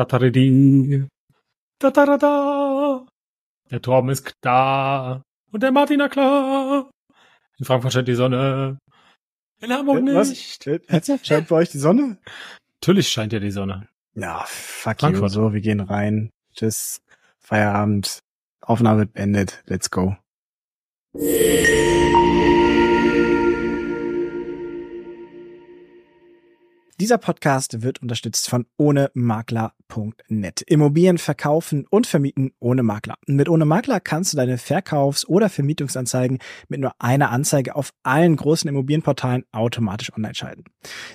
Tataridi. Tatarada. Der Torben ist da. Und der Martin, na klar. In Frankfurt scheint die Sonne. In Hamburg nicht. Was? Scheint bei euch die Sonne? Natürlich scheint ja die Sonne. Ja, fuck Frankfurt. you. So, wir gehen rein. Tschüss. Feierabend. Aufnahme wird beendet. Let's go. Dieser Podcast wird unterstützt von ohnemakler.net. Immobilien verkaufen und vermieten ohne Makler. Mit ohne Makler kannst du deine Verkaufs- oder Vermietungsanzeigen mit nur einer Anzeige auf allen großen Immobilienportalen automatisch online schalten.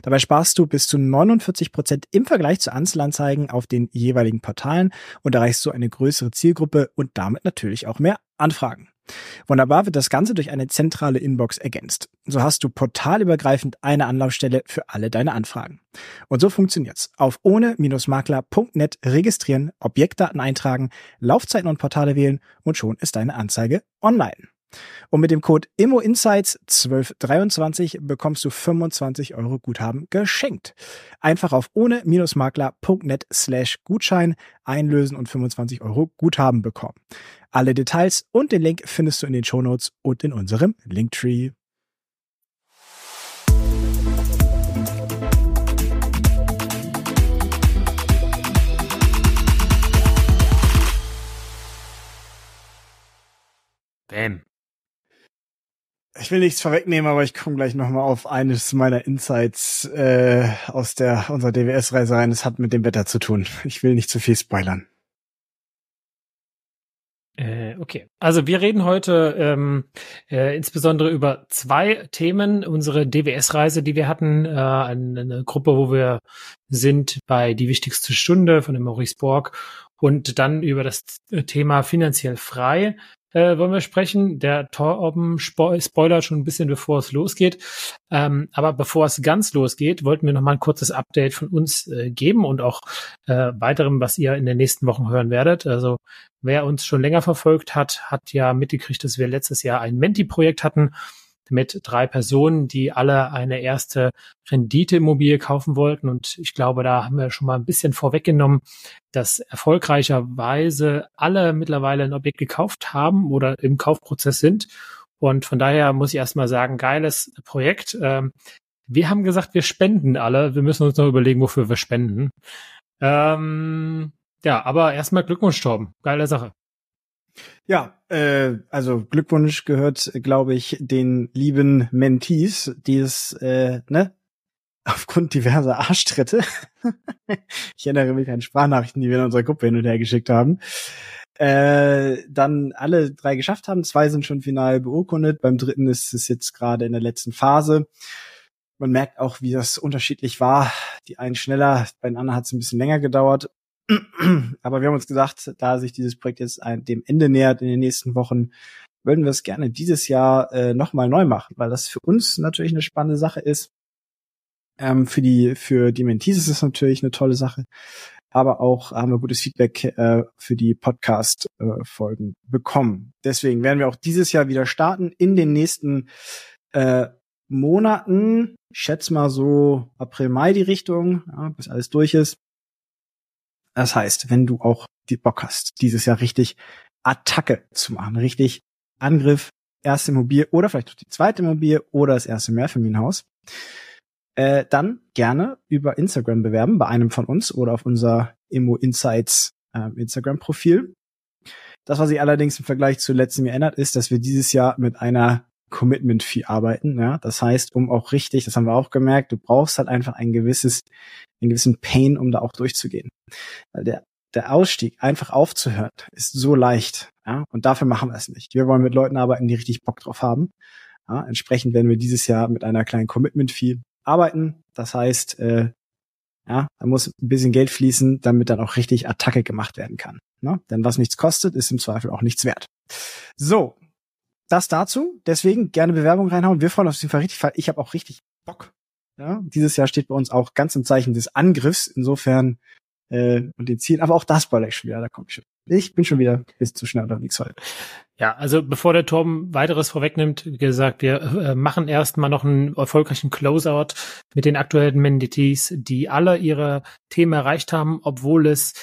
Dabei sparst du bis zu 49 Prozent im Vergleich zu Einzelanzeigen auf den jeweiligen Portalen und erreichst so eine größere Zielgruppe und damit natürlich auch mehr Anfragen. Wunderbar wird das Ganze durch eine zentrale Inbox ergänzt. So hast du portalübergreifend eine Anlaufstelle für alle deine Anfragen. Und so funktioniert's. Auf ohne-makler.net registrieren, Objektdaten eintragen, Laufzeiten und Portale wählen und schon ist deine Anzeige online. Und mit dem Code IMMOINSIGHTS1223 bekommst du 25 Euro Guthaben geschenkt. Einfach auf ohne-makler.net slash Gutschein einlösen und 25 Euro Guthaben bekommen. Alle Details und den Link findest du in den Shownotes und in unserem Linktree. Bam. Ich will nichts vorwegnehmen, aber ich komme gleich nochmal auf eines meiner Insights äh, aus der unserer DWS-Reise rein. Es hat mit dem Wetter zu tun. Ich will nicht zu viel spoilern. Äh, okay. Also wir reden heute ähm, äh, insbesondere über zwei Themen. Unsere DWS-Reise, die wir hatten, äh, eine, eine Gruppe, wo wir sind bei Die wichtigste Stunde von dem Maurice Borg und dann über das Thema finanziell frei äh, wollen wir sprechen. Der Torben spo spoilert schon ein bisschen, bevor es losgeht. Ähm, aber bevor es ganz losgeht, wollten wir noch mal ein kurzes Update von uns äh, geben und auch äh, weiterem, was ihr in den nächsten Wochen hören werdet. Also wer uns schon länger verfolgt hat, hat ja mitgekriegt, dass wir letztes Jahr ein Menti-Projekt hatten mit drei Personen, die alle eine erste Renditeimmobilie kaufen wollten. Und ich glaube, da haben wir schon mal ein bisschen vorweggenommen, dass erfolgreicherweise alle mittlerweile ein Objekt gekauft haben oder im Kaufprozess sind. Und von daher muss ich erstmal sagen, geiles Projekt. Ähm, wir haben gesagt, wir spenden alle. Wir müssen uns noch überlegen, wofür wir spenden. Ähm, ja, aber erstmal Glückwunsch, Torben. Geile Sache. Ja, äh, also Glückwunsch gehört, glaube ich, den lieben Mentees, die es, äh, ne, aufgrund diverser Arschtritte, ich erinnere mich an Sprachnachrichten, die wir in unserer Gruppe hin und her geschickt haben, äh, dann alle drei geschafft haben. Zwei sind schon final beurkundet, beim dritten ist es jetzt gerade in der letzten Phase. Man merkt auch, wie das unterschiedlich war. Die einen schneller, bei den anderen hat es ein bisschen länger gedauert. Aber wir haben uns gesagt, da sich dieses Projekt jetzt dem Ende nähert in den nächsten Wochen, würden wir es gerne dieses Jahr äh, nochmal neu machen, weil das für uns natürlich eine spannende Sache ist. Ähm, für die für die Mentees ist es natürlich eine tolle Sache, aber auch haben wir gutes Feedback äh, für die Podcast-Folgen äh, bekommen. Deswegen werden wir auch dieses Jahr wieder starten in den nächsten äh, Monaten. Ich schätze mal so April, Mai die Richtung, ja, bis alles durch ist. Das heißt, wenn du auch die Bock hast, dieses Jahr richtig Attacke zu machen, richtig Angriff, erste Immobilie oder vielleicht die zweite Immobilie oder das erste Mehrfamilienhaus, äh, dann gerne über Instagram bewerben, bei einem von uns oder auf unser Immo Insights äh, Instagram-Profil. Das, was sich allerdings im Vergleich zu letztem Jahr ändert, ist, dass wir dieses Jahr mit einer Commitment-Fee arbeiten. Ja? Das heißt, um auch richtig, das haben wir auch gemerkt, du brauchst halt einfach ein gewisses, einen gewissen Pain, um da auch durchzugehen. Weil der, der Ausstieg, einfach aufzuhören, ist so leicht. Ja? Und dafür machen wir es nicht. Wir wollen mit Leuten arbeiten, die richtig Bock drauf haben. Ja? Entsprechend werden wir dieses Jahr mit einer kleinen Commitment-Fee arbeiten. Das heißt, äh, ja, da muss ein bisschen Geld fließen, damit dann auch richtig Attacke gemacht werden kann. Ne? Denn was nichts kostet, ist im Zweifel auch nichts wert. So, das dazu. Deswegen gerne Bewerbung reinhauen. Wir freuen uns auf jeden Fall richtig. Fall. Ich habe auch richtig Bock. Ja, dieses Jahr steht bei uns auch ganz im Zeichen des Angriffs. Insofern äh, und den Zielen. Aber auch das spoiler ich schon wieder. Da kommt schon. Ich bin schon wieder bis zu schnell unterwegs heute. Ja, also bevor der Torben weiteres vorwegnimmt, wie gesagt, wir äh, machen erstmal noch einen erfolgreichen Closeout mit den aktuellen Mendities, die alle ihre Themen erreicht haben, obwohl es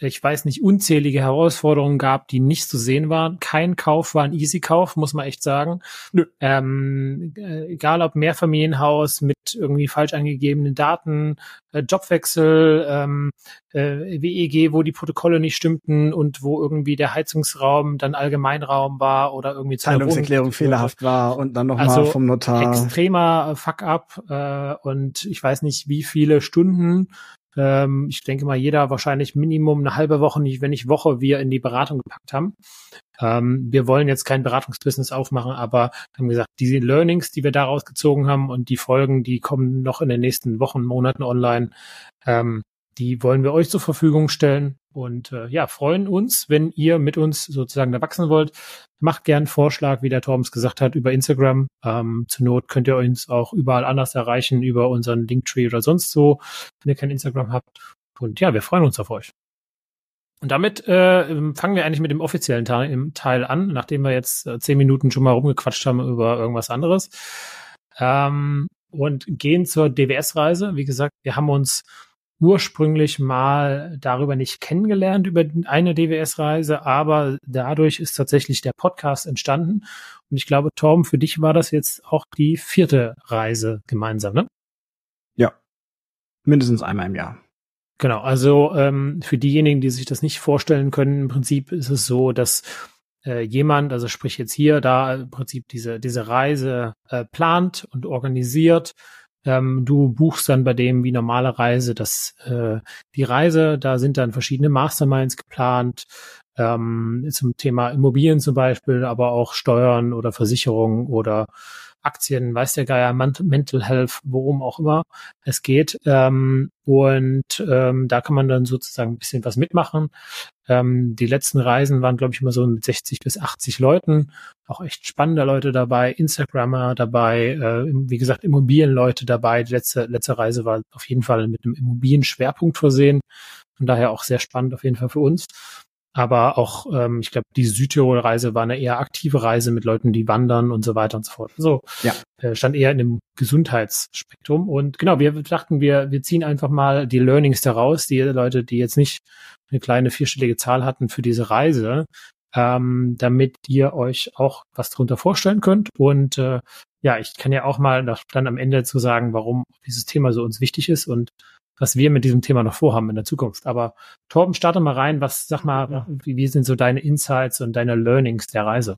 ich weiß nicht, unzählige Herausforderungen gab, die nicht zu sehen waren. Kein Kauf war ein Easy-Kauf, muss man echt sagen. Nö. Ähm, äh, egal ob Mehrfamilienhaus mit irgendwie falsch angegebenen Daten, äh, Jobwechsel, ähm, äh, WEG, wo die Protokolle nicht stimmten und wo irgendwie der Heizungsraum dann Allgemeinraum war oder irgendwie Zahlungserklärung fehlerhaft war und dann nochmal also vom Notar. Extremer Fuck-up äh, und ich weiß nicht, wie viele Stunden ähm, ich denke mal, jeder wahrscheinlich Minimum eine halbe Woche, wenn nicht Woche, wir in die Beratung gepackt haben. Ähm, wir wollen jetzt kein Beratungsbusiness aufmachen, aber haben gesagt, diese Learnings, die wir daraus gezogen haben und die Folgen, die kommen noch in den nächsten Wochen, Monaten online, ähm, die wollen wir euch zur Verfügung stellen und äh, ja, freuen uns, wenn ihr mit uns sozusagen da wachsen wollt. Macht gern Vorschlag, wie der Torbens gesagt hat, über Instagram. Ähm, zur Not könnt ihr uns auch überall anders erreichen, über unseren Linktree oder sonst so, wenn ihr kein Instagram habt. Und ja, wir freuen uns auf euch. Und damit äh, fangen wir eigentlich mit dem offiziellen Teil, Teil an, nachdem wir jetzt äh, zehn Minuten schon mal rumgequatscht haben über irgendwas anderes. Ähm, und gehen zur DWS-Reise. Wie gesagt, wir haben uns ursprünglich mal darüber nicht kennengelernt, über eine DWS-Reise, aber dadurch ist tatsächlich der Podcast entstanden. Und ich glaube, Torben, für dich war das jetzt auch die vierte Reise gemeinsam, ne? Ja. Mindestens einmal im Jahr. Genau, also ähm, für diejenigen, die sich das nicht vorstellen können, im Prinzip ist es so, dass äh, jemand, also sprich jetzt hier, da im Prinzip diese, diese Reise äh, plant und organisiert ähm, du buchst dann bei dem wie normale Reise das äh, die Reise. Da sind dann verschiedene Masterminds geplant ähm, zum Thema Immobilien zum Beispiel, aber auch Steuern oder Versicherungen oder Aktien, weiß der Geier, Mental Health, worum auch immer es geht. Ähm, und ähm, da kann man dann sozusagen ein bisschen was mitmachen. Ähm, die letzten Reisen waren, glaube ich, immer so mit 60 bis 80 Leuten. Auch echt spannende Leute dabei, Instagrammer dabei, äh, wie gesagt, Immobilienleute dabei. Die letzte, letzte Reise war auf jeden Fall mit einem Immobilien-Schwerpunkt versehen. Von daher auch sehr spannend auf jeden Fall für uns. Aber auch, ähm, ich glaube, die Südtirol-Reise war eine eher aktive Reise mit Leuten, die wandern und so weiter und so fort. So ja. äh, stand eher in dem Gesundheitsspektrum. Und genau, wir dachten, wir, wir ziehen einfach mal die Learnings daraus, die Leute, die jetzt nicht eine kleine vierstellige Zahl hatten für diese Reise, ähm, damit ihr euch auch was darunter vorstellen könnt. Und äh, ja, ich kann ja auch mal dann am Ende zu sagen, warum dieses Thema so uns wichtig ist und was wir mit diesem Thema noch vorhaben in der Zukunft. Aber Torben, starte mal rein. Was, sag mal, ja. wie, wie sind so deine Insights und deine Learnings der Reise?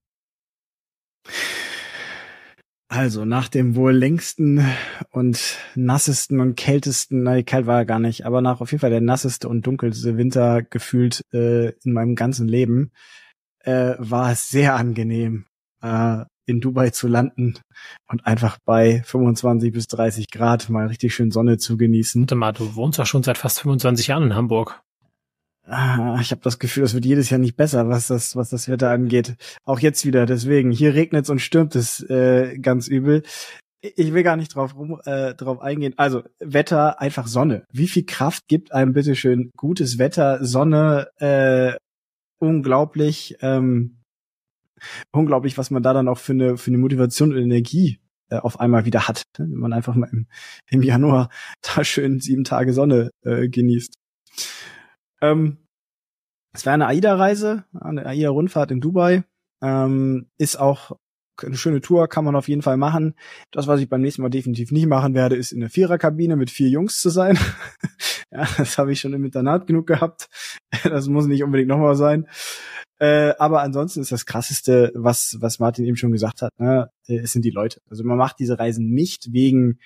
Also nach dem wohl längsten und nassesten und kältesten, nein, kalt war er gar nicht, aber nach auf jeden Fall der nasseste und dunkelste Winter gefühlt äh, in meinem ganzen Leben, äh, war es sehr angenehm, äh, in Dubai zu landen und einfach bei 25 bis 30 Grad mal richtig schön Sonne zu genießen. Warte mal, du wohnst ja schon seit fast 25 Jahren in Hamburg. Ah, ich habe das Gefühl, das wird jedes Jahr nicht besser, was das, was das Wetter angeht. Auch jetzt wieder. Deswegen hier regnet es und stürmt es äh, ganz übel. Ich will gar nicht drauf rum, äh, drauf eingehen. Also Wetter, einfach Sonne. Wie viel Kraft gibt einem bitteschön gutes Wetter, Sonne? Äh, unglaublich. Ähm, unglaublich, was man da dann auch für eine, für eine Motivation und Energie äh, auf einmal wieder hat, ne? wenn man einfach mal im, im Januar da schön sieben Tage Sonne äh, genießt. Ähm, es war eine AIDA-Reise, eine AIDA-Rundfahrt in Dubai. Ähm, ist auch eine schöne Tour, kann man auf jeden Fall machen. Das, was ich beim nächsten Mal definitiv nicht machen werde, ist in der Viererkabine mit vier Jungs zu sein. ja, das habe ich schon im Internat genug gehabt. Das muss nicht unbedingt nochmal sein. Äh, aber ansonsten ist das krasseste, was, was Martin eben schon gesagt hat, ne, äh, es sind die Leute. Also man macht diese Reisen nicht wegen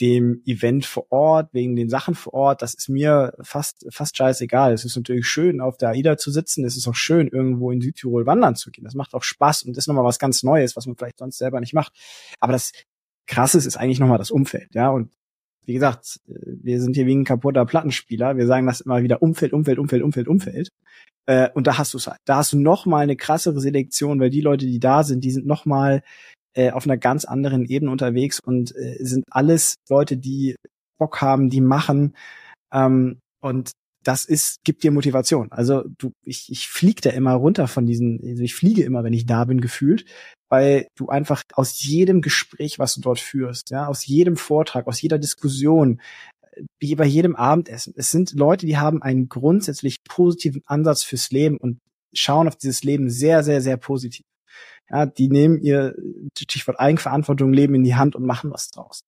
dem Event vor Ort, wegen den Sachen vor Ort. Das ist mir fast, fast scheißegal. Es ist natürlich schön, auf der AIDA zu sitzen. Es ist auch schön, irgendwo in Südtirol wandern zu gehen. Das macht auch Spaß und ist nochmal was ganz Neues, was man vielleicht sonst selber nicht macht. Aber das Krasse ist eigentlich nochmal das Umfeld, ja. Und wie gesagt, äh, wir sind hier wie ein kaputter Plattenspieler. Wir sagen das immer wieder Umfeld, Umfeld, Umfeld, Umfeld, Umfeld. Äh, und da hast du es halt. Da hast du noch mal eine krassere Selektion, weil die Leute, die da sind, die sind noch mal äh, auf einer ganz anderen Ebene unterwegs und äh, sind alles Leute, die Bock haben, die machen. Ähm, und das ist, gibt dir Motivation. Also du, ich, ich fliege da immer runter von diesen, also ich fliege immer, wenn ich da bin, gefühlt, weil du einfach aus jedem Gespräch, was du dort führst, ja, aus jedem Vortrag, aus jeder Diskussion, wie bei jedem Abendessen, es sind Leute, die haben einen grundsätzlich positiven Ansatz fürs Leben und schauen auf dieses Leben sehr, sehr, sehr positiv. Ja, die nehmen ihr Stichwort Eigenverantwortung, Leben in die Hand und machen was draus.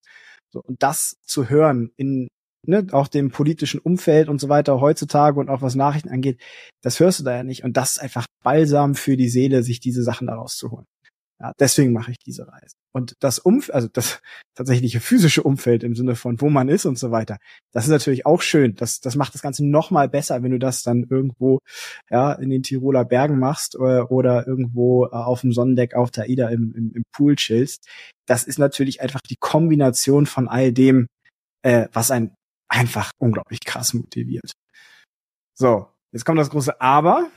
So, und das zu hören in ne, auch dem politischen Umfeld und so weiter heutzutage und auch was Nachrichten angeht, das hörst du da ja nicht. Und das ist einfach balsam für die Seele, sich diese Sachen daraus zu holen. Ja, deswegen mache ich diese Reise. Und das Umfeld, also das tatsächliche physische Umfeld im Sinne von, wo man ist und so weiter, das ist natürlich auch schön. Das, das macht das Ganze noch mal besser, wenn du das dann irgendwo ja, in den Tiroler Bergen machst oder, äh, oder irgendwo äh, auf dem Sonnendeck auf der Ida im, im, im Pool chillst. Das ist natürlich einfach die Kombination von all dem, äh, was ein einfach unglaublich krass motiviert. So, jetzt kommt das große Aber.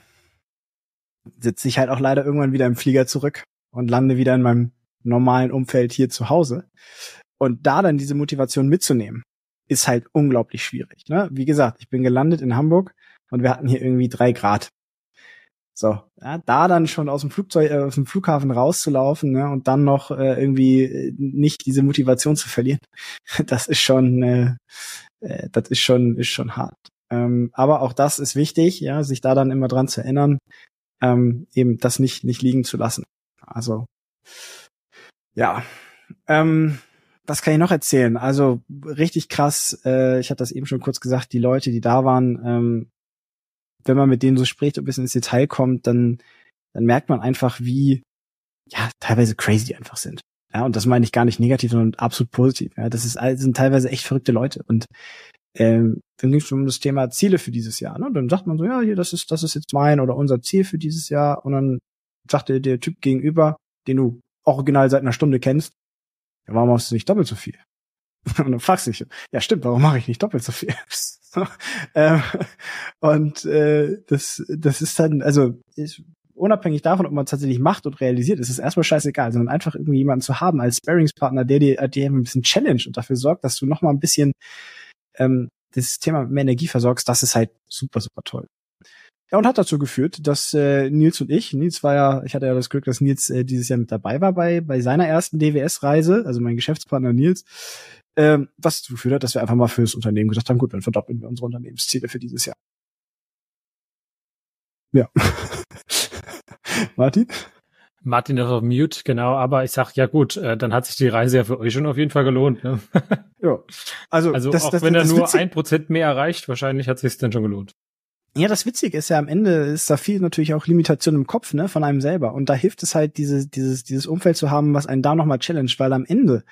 Sitze ich halt auch leider irgendwann wieder im Flieger zurück und lande wieder in meinem normalen Umfeld hier zu Hause. Und da dann diese Motivation mitzunehmen, ist halt unglaublich schwierig. Ne? Wie gesagt, ich bin gelandet in Hamburg und wir hatten hier irgendwie drei Grad. So, ja, da dann schon aus dem Flugzeug, äh, aus dem Flughafen rauszulaufen ne, und dann noch äh, irgendwie äh, nicht diese Motivation zu verlieren, das ist schon, äh, äh, das ist schon, ist schon hart. Ähm, aber auch das ist wichtig, ja, sich da dann immer dran zu erinnern, ähm, eben das nicht nicht liegen zu lassen. Also ja, ähm, was kann ich noch erzählen? Also richtig krass. Äh, ich hatte das eben schon kurz gesagt. Die Leute, die da waren, ähm, wenn man mit denen so spricht und ein bisschen ins Detail kommt, dann dann merkt man einfach, wie ja teilweise crazy die einfach sind. Ja, und das meine ich gar nicht negativ, sondern absolut positiv. Ja, das ist das sind teilweise echt verrückte Leute und ähm, dann ging es um das Thema Ziele für dieses Jahr. Ne? Und dann sagt man so, ja, hier, das ist, das ist jetzt mein oder unser Ziel für dieses Jahr. Und dann sagte der Typ gegenüber, den du original seit einer Stunde kennst, ja, warum machst du nicht doppelt so viel? Und dann fragst du dich, ja stimmt, warum mache ich nicht doppelt so viel? ähm, und äh, das, das ist dann, also ist, unabhängig davon, ob man es tatsächlich macht und realisiert, ist es erstmal scheißegal, sondern einfach irgendwie jemanden zu haben als Sparringspartner, der dir, der ein bisschen challenge und dafür sorgt, dass du noch mal ein bisschen ähm, das Thema mehr Energie versorgst, das ist halt super, super toll. Ja, und hat dazu geführt, dass äh, Nils und ich, Nils war ja, ich hatte ja das Glück, dass Nils äh, dieses Jahr mit dabei war bei, bei seiner ersten DWS-Reise, also mein Geschäftspartner Nils, ähm, was dazu geführt hat, dass wir einfach mal fürs Unternehmen gesagt haben, gut, dann verdoppeln wir unsere Unternehmensziele für dieses Jahr. Ja. Martin? Martin ist auf Mute, genau, aber ich sag, ja gut, äh, dann hat sich die Reise ja für euch schon auf jeden Fall gelohnt. Ne? ja. Also, also das, auch das, wenn er nur ein Prozent mehr erreicht, wahrscheinlich hat sich dann schon gelohnt. Ja, das Witzige ist ja am Ende ist da viel natürlich auch Limitation im Kopf, ne, von einem selber. Und da hilft es halt, diese, dieses, dieses Umfeld zu haben, was einen da nochmal challenge, weil am Ende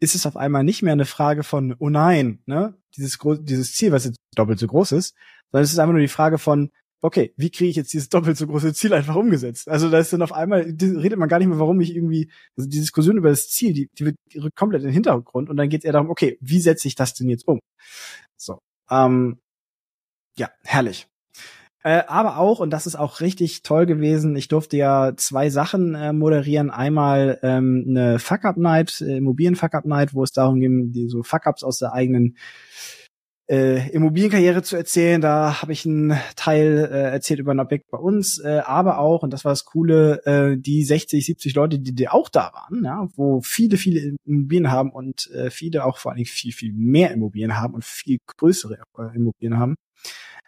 ist es auf einmal nicht mehr eine Frage von, oh nein, ne, dieses, dieses Ziel, was jetzt doppelt so groß ist, sondern es ist einfach nur die Frage von, okay, wie kriege ich jetzt dieses doppelt so große Ziel einfach umgesetzt? Also da ist dann auf einmal, redet man gar nicht mehr, warum ich irgendwie, also die Diskussion über das Ziel, die, die wird komplett in den Hintergrund und dann geht es eher darum, okay, wie setze ich das denn jetzt um? So, ähm, ja, herrlich. Äh, aber auch, und das ist auch richtig toll gewesen, ich durfte ja zwei Sachen äh, moderieren. Einmal ähm, eine Fuck-Up-Night, äh, Immobilien-Fuck-Up-Night, wo es darum ging, die so Fuck-Ups aus der eigenen äh, Immobilienkarriere zu erzählen. Da habe ich einen Teil äh, erzählt über ein Objekt bei uns, äh, aber auch, und das war das Coole, äh, die 60, 70 Leute, die, die auch da waren, ja, wo viele, viele Immobilien haben und äh, viele auch vor allen Dingen viel, viel mehr Immobilien haben und viel größere äh, Immobilien haben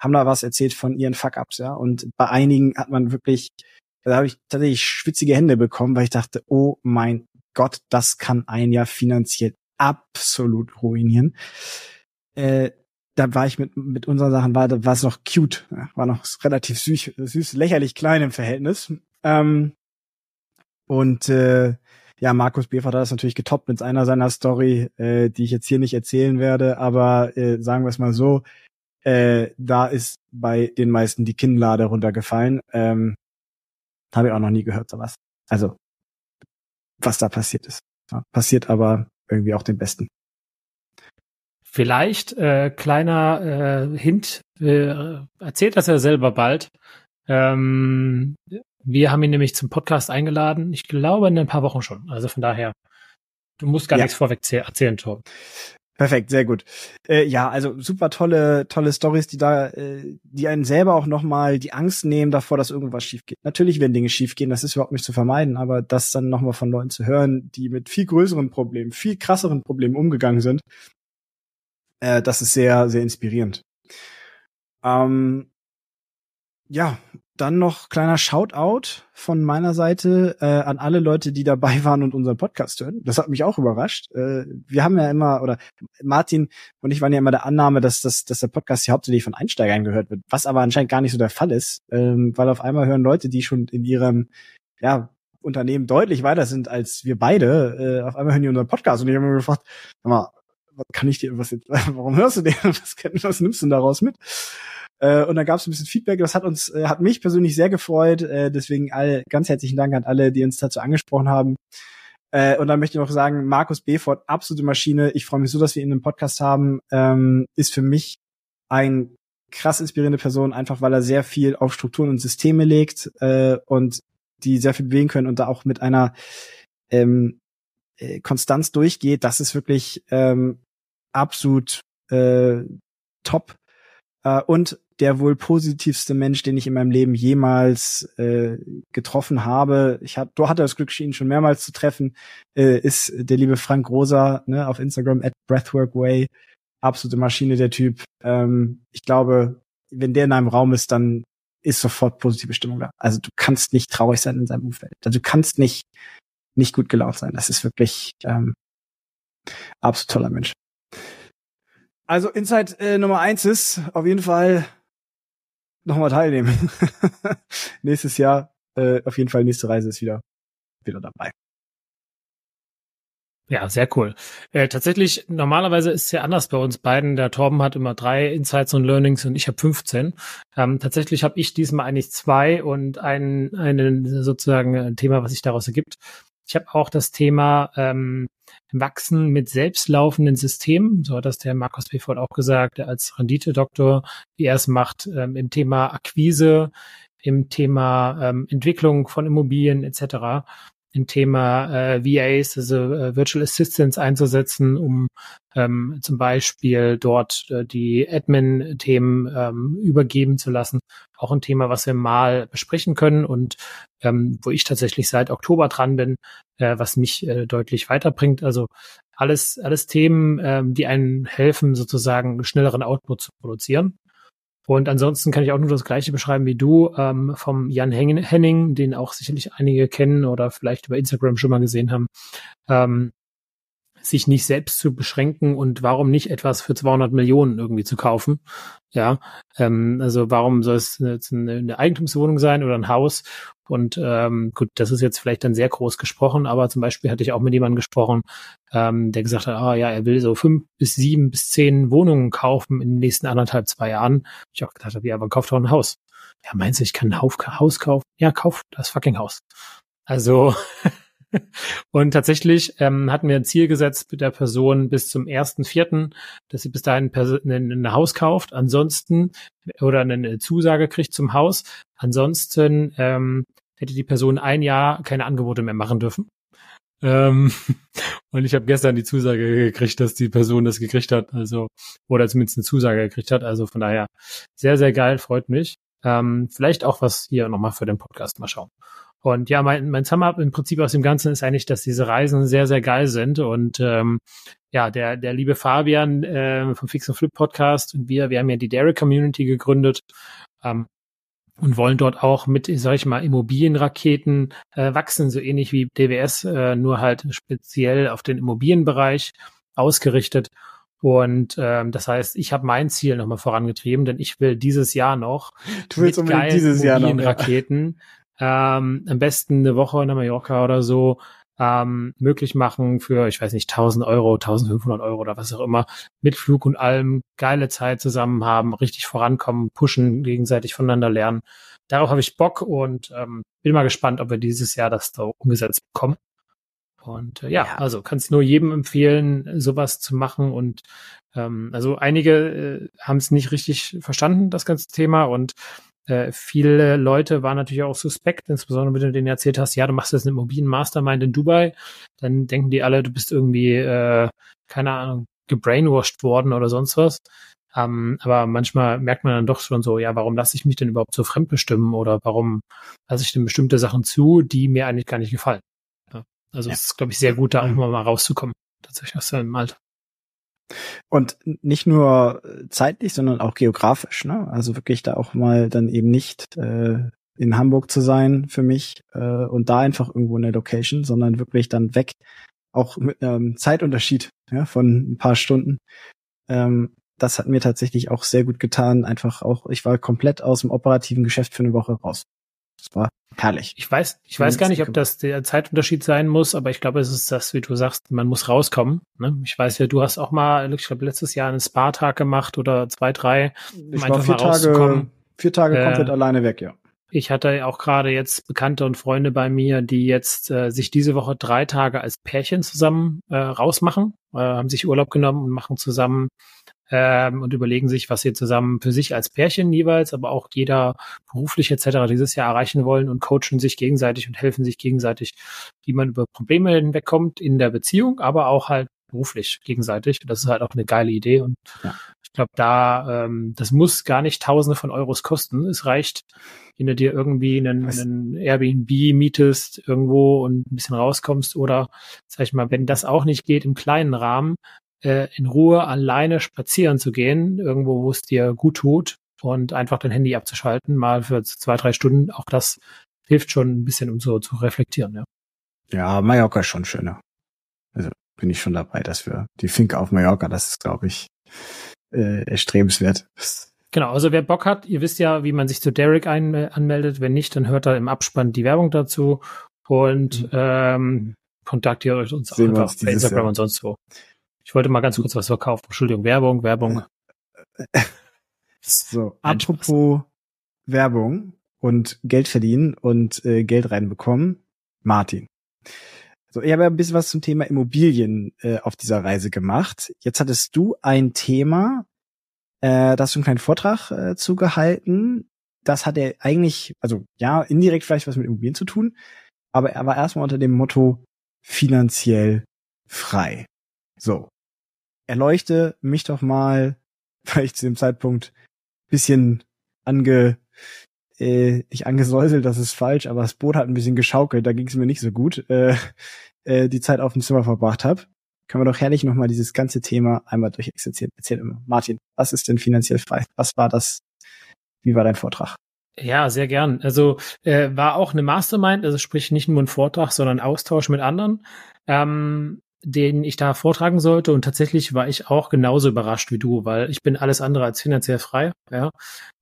haben da was erzählt von ihren Fuck-Ups, ja. Und bei einigen hat man wirklich, da habe ich tatsächlich schwitzige Hände bekommen, weil ich dachte, oh mein Gott, das kann ein ja finanziell absolut ruinieren. Äh, da war ich mit, mit unseren Sachen, war, war es noch cute, war noch relativ süß, süß, lächerlich klein im Verhältnis. Ähm, und äh, ja, Markus Befer hat das natürlich getoppt mit einer seiner Story, äh, die ich jetzt hier nicht erzählen werde, aber äh, sagen wir es mal so, äh, da ist bei den meisten die Kinnlade runtergefallen. Ähm, Habe ich auch noch nie gehört, sowas. Also, was da passiert ist. Ja, passiert aber irgendwie auch den Besten. Vielleicht äh, kleiner äh, Hint, äh, erzählt das ja selber bald. Ähm, wir haben ihn nämlich zum Podcast eingeladen. Ich glaube in ein paar Wochen schon. Also von daher, du musst gar ja. nichts vorweg erzählen, Tor. Perfekt, sehr gut. Äh, ja, also super tolle, tolle Stories, die da, äh, die einen selber auch nochmal die Angst nehmen davor, dass irgendwas schief geht. Natürlich werden Dinge schief gehen, das ist überhaupt nicht zu vermeiden, aber das dann nochmal von Leuten zu hören, die mit viel größeren Problemen, viel krasseren Problemen umgegangen sind, äh, das ist sehr, sehr inspirierend. Ähm, ja, dann noch kleiner Shoutout von meiner Seite äh, an alle Leute, die dabei waren und unseren Podcast hören. Das hat mich auch überrascht. Äh, wir haben ja immer, oder Martin und ich waren ja immer der Annahme, dass, dass, dass der Podcast hier hauptsächlich von Einsteigern gehört wird, was aber anscheinend gar nicht so der Fall ist, ähm, weil auf einmal hören Leute, die schon in ihrem ja, Unternehmen deutlich weiter sind als wir beide, äh, auf einmal hören die unseren Podcast und ich habe mir gefragt, sag mal, was kann ich dir, was, warum hörst du den? Was, was nimmst du denn daraus mit? Äh, und dann gab es ein bisschen Feedback. Das hat uns, äh, hat mich persönlich sehr gefreut. Äh, deswegen all, ganz herzlichen Dank an alle, die uns dazu angesprochen haben. Und dann möchte ich noch sagen, Markus Befort, absolute Maschine. Ich freue mich so, dass wir ihn im Podcast haben. Ähm, ist für mich ein krass inspirierende Person, einfach weil er sehr viel auf Strukturen und Systeme legt und die sehr viel bewegen können und da auch mit einer ähm, äh, Konstanz durchgeht. Das ist wirklich ähm, absolut äh, top. Äh, und der wohl positivste Mensch, den ich in meinem Leben jemals äh, getroffen habe. Ich hab, du hatte das Glück, ihn schon mehrmals zu treffen, äh, ist der liebe Frank Rosa ne, auf Instagram at Breathworkway. Absolute Maschine, der Typ. Ähm, ich glaube, wenn der in einem Raum ist, dann ist sofort positive Stimmung da. Also du kannst nicht traurig sein in seinem Umfeld. Also du kannst nicht nicht gut gelaunt sein. Das ist wirklich ähm, absolut toller Mensch. Also Insight äh, Nummer eins ist auf jeden Fall nochmal teilnehmen. Nächstes Jahr, äh, auf jeden Fall, nächste Reise ist wieder, wieder dabei. Ja, sehr cool. Äh, tatsächlich, normalerweise ist es ja anders bei uns beiden. Der Torben hat immer drei Insights und Learnings und ich habe 15. Ähm, tatsächlich habe ich diesmal eigentlich zwei und ein, ein sozusagen ein Thema, was sich daraus ergibt. Ich habe auch das Thema ähm, Wachsen mit selbstlaufenden Systemen, so hat das der Markus Befort auch gesagt, der als Renditedoktor, wie er es macht, ähm, im Thema Akquise, im Thema ähm, Entwicklung von Immobilien etc im Thema äh, VAs, also äh, Virtual Assistants einzusetzen, um ähm, zum Beispiel dort äh, die Admin-Themen ähm, übergeben zu lassen. Auch ein Thema, was wir mal besprechen können und ähm, wo ich tatsächlich seit Oktober dran bin, äh, was mich äh, deutlich weiterbringt. Also alles, alles Themen, ähm, die einen helfen, sozusagen schnelleren Output zu produzieren. Und ansonsten kann ich auch nur das Gleiche beschreiben wie du ähm, vom Jan Henning, den auch sicherlich einige kennen oder vielleicht über Instagram schon mal gesehen haben. Ähm, sich nicht selbst zu beschränken und warum nicht etwas für 200 Millionen irgendwie zu kaufen. Ja, ähm, also warum soll es jetzt eine, eine Eigentumswohnung sein oder ein Haus und ähm, gut, das ist jetzt vielleicht dann sehr groß gesprochen, aber zum Beispiel hatte ich auch mit jemandem gesprochen, ähm, der gesagt hat, ah ja, er will so fünf bis sieben bis zehn Wohnungen kaufen in den nächsten anderthalb, zwei Jahren. Ich auch gedacht habe, ja, aber kauft doch ein Haus. Ja, meinst du, ich kann ein Haus kaufen? Ja, kauf das fucking Haus. Also und tatsächlich ähm, hatten wir ein Ziel gesetzt mit der Person bis zum ersten Vierten, dass sie bis dahin ein, Haus kauft. Ansonsten oder eine Zusage kriegt zum Haus. Ansonsten ähm, hätte die Person ein Jahr keine Angebote mehr machen dürfen. Ähm, und ich habe gestern die Zusage gekriegt, dass die Person das gekriegt hat, also oder zumindest eine Zusage gekriegt hat. Also von daher sehr, sehr geil, freut mich. Ähm, vielleicht auch was hier nochmal für den Podcast mal schauen. Und ja, mein, mein Sum-Up im Prinzip aus dem Ganzen ist eigentlich, dass diese Reisen sehr, sehr geil sind. Und ähm, ja, der, der liebe Fabian äh, vom Fix and Flip Podcast und wir, wir haben ja die Dairy Community gegründet. Ähm, und wollen dort auch mit, sag ich mal, Immobilienraketen äh, wachsen, so ähnlich wie DWS, äh, nur halt speziell auf den Immobilienbereich ausgerichtet. Und ähm, das heißt, ich habe mein Ziel nochmal vorangetrieben, denn ich will dieses Jahr noch du willst mit geilen dieses Jahr noch, ja. Ähm, am besten eine Woche nach Mallorca oder so ähm, möglich machen für, ich weiß nicht, 1000 Euro, 1500 Euro oder was auch immer, mit Flug und allem, geile Zeit zusammen haben, richtig vorankommen, pushen, gegenseitig voneinander lernen. Darauf habe ich Bock und ähm, bin mal gespannt, ob wir dieses Jahr das da umgesetzt bekommen. Und äh, ja, ja, also kannst nur jedem empfehlen, sowas zu machen. Und ähm, also einige äh, haben es nicht richtig verstanden, das ganze Thema. Und äh, viele Leute waren natürlich auch suspekt, insbesondere wenn du denen erzählt hast, ja, du machst jetzt eine Immobilien-Mastermind in Dubai, dann denken die alle, du bist irgendwie, äh, keine Ahnung, gebrainwashed worden oder sonst was. Ähm, aber manchmal merkt man dann doch schon so, ja, warum lasse ich mich denn überhaupt so fremdbestimmen oder warum lasse ich denn bestimmte Sachen zu, die mir eigentlich gar nicht gefallen. Ja. Also ja. es ist, glaube ich, sehr gut, da auch mal rauszukommen, tatsächlich aus seinem Alter. Und nicht nur zeitlich, sondern auch geografisch, ne? Also wirklich da auch mal dann eben nicht äh, in Hamburg zu sein für mich äh, und da einfach irgendwo in der Location, sondern wirklich dann weg, auch mit einem Zeitunterschied ja, von ein paar Stunden. Ähm, das hat mir tatsächlich auch sehr gut getan. Einfach auch, ich war komplett aus dem operativen Geschäft für eine Woche raus. Das war herrlich. Ich weiß, ich weiß gar nicht, ob das der Zeitunterschied sein muss, aber ich glaube, es ist das, wie du sagst, man muss rauskommen. Ne? Ich weiß ja, du hast auch mal, ich glaube, letztes Jahr einen Spa-Tag gemacht oder zwei, drei, um ich war vier Tage, vier Tage äh, komplett alleine weg, ja. Ich hatte auch gerade jetzt Bekannte und Freunde bei mir, die jetzt äh, sich diese Woche drei Tage als Pärchen zusammen äh, rausmachen, äh, haben sich Urlaub genommen und machen zusammen ähm, und überlegen sich, was sie zusammen für sich als Pärchen jeweils, aber auch jeder beruflich etc. dieses Jahr erreichen wollen und coachen sich gegenseitig und helfen sich gegenseitig, wie man über Probleme hinwegkommt in der Beziehung, aber auch halt beruflich gegenseitig. Das ist halt auch eine geile Idee und ja. ich glaube, da ähm, das muss gar nicht Tausende von Euros kosten. Es reicht, wenn du dir irgendwie einen, einen Airbnb mietest irgendwo und ein bisschen rauskommst oder sag ich mal, wenn das auch nicht geht im kleinen Rahmen, äh, in Ruhe alleine spazieren zu gehen, irgendwo, wo es dir gut tut und einfach dein Handy abzuschalten, mal für zwei, drei Stunden, auch das hilft schon ein bisschen, um so zu reflektieren, ja. Ja, Mallorca ist schon schöner. Also bin ich schon dabei, dass wir die Finke auf Mallorca, das ist, glaube ich, äh, erstrebenswert. Genau, also wer Bock hat, ihr wisst ja, wie man sich zu Derek ein, äh, anmeldet. Wenn nicht, dann hört da im Abspann die Werbung dazu und mhm. ähm, kontaktiert uns Sehen einfach bei Instagram Jahr. und sonst wo. Ich wollte mal ganz kurz was verkaufen. Entschuldigung, Werbung, Werbung. So, apropos Werbung und Geld verdienen und äh, Geld reinbekommen. Martin. So, ich habe ja ein bisschen was zum Thema Immobilien äh, auf dieser Reise gemacht. Jetzt hattest du ein Thema, äh, da hast du einen kleinen Vortrag äh, zugehalten. Das hat er eigentlich, also ja, indirekt vielleicht was mit Immobilien zu tun, aber er war erstmal unter dem Motto finanziell frei. So. Erleuchte mich doch mal, weil ich zu dem Zeitpunkt bisschen ange, äh, nicht angesäuselt, das ist falsch, aber das Boot hat ein bisschen geschaukelt, da ging es mir nicht so gut, äh, äh, die Zeit auf dem Zimmer verbracht habe. Können wir doch herrlich nochmal dieses ganze Thema einmal durchexerzieren. Erzähl immer. Martin, was ist denn finanziell frei? Was war das? Wie war dein Vortrag? Ja, sehr gern. Also äh, war auch eine Mastermind, also sprich nicht nur ein Vortrag, sondern Austausch mit anderen. Ähm, den ich da vortragen sollte. Und tatsächlich war ich auch genauso überrascht wie du, weil ich bin alles andere als finanziell frei. Ja.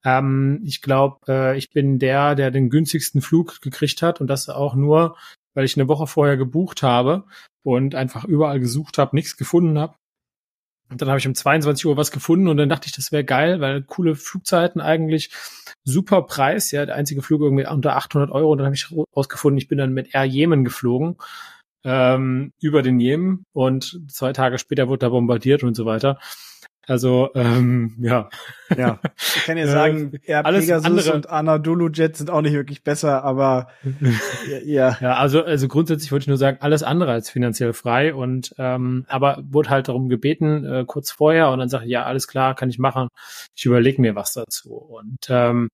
Ähm, ich glaube, äh, ich bin der, der den günstigsten Flug gekriegt hat und das auch nur, weil ich eine Woche vorher gebucht habe und einfach überall gesucht habe, nichts gefunden habe. Und dann habe ich um 22 Uhr was gefunden und dann dachte ich, das wäre geil, weil coole Flugzeiten eigentlich, super Preis, ja, der einzige Flug irgendwie unter 800 Euro. Und dann habe ich rausgefunden, ich bin dann mit Air Yemen geflogen ähm, über den Jemen und zwei Tage später wurde er bombardiert und so weiter. Also ähm, ja. Ja, ich kann ja sagen, äh, Air alles Pegasus andere. und Anadolu Jet sind auch nicht wirklich besser, aber ja. Ja, also also grundsätzlich wollte ich nur sagen, alles andere als finanziell frei und ähm, aber wurde halt darum gebeten äh, kurz vorher und dann sage ich ja alles klar, kann ich machen. Ich überlege mir was dazu und ähm,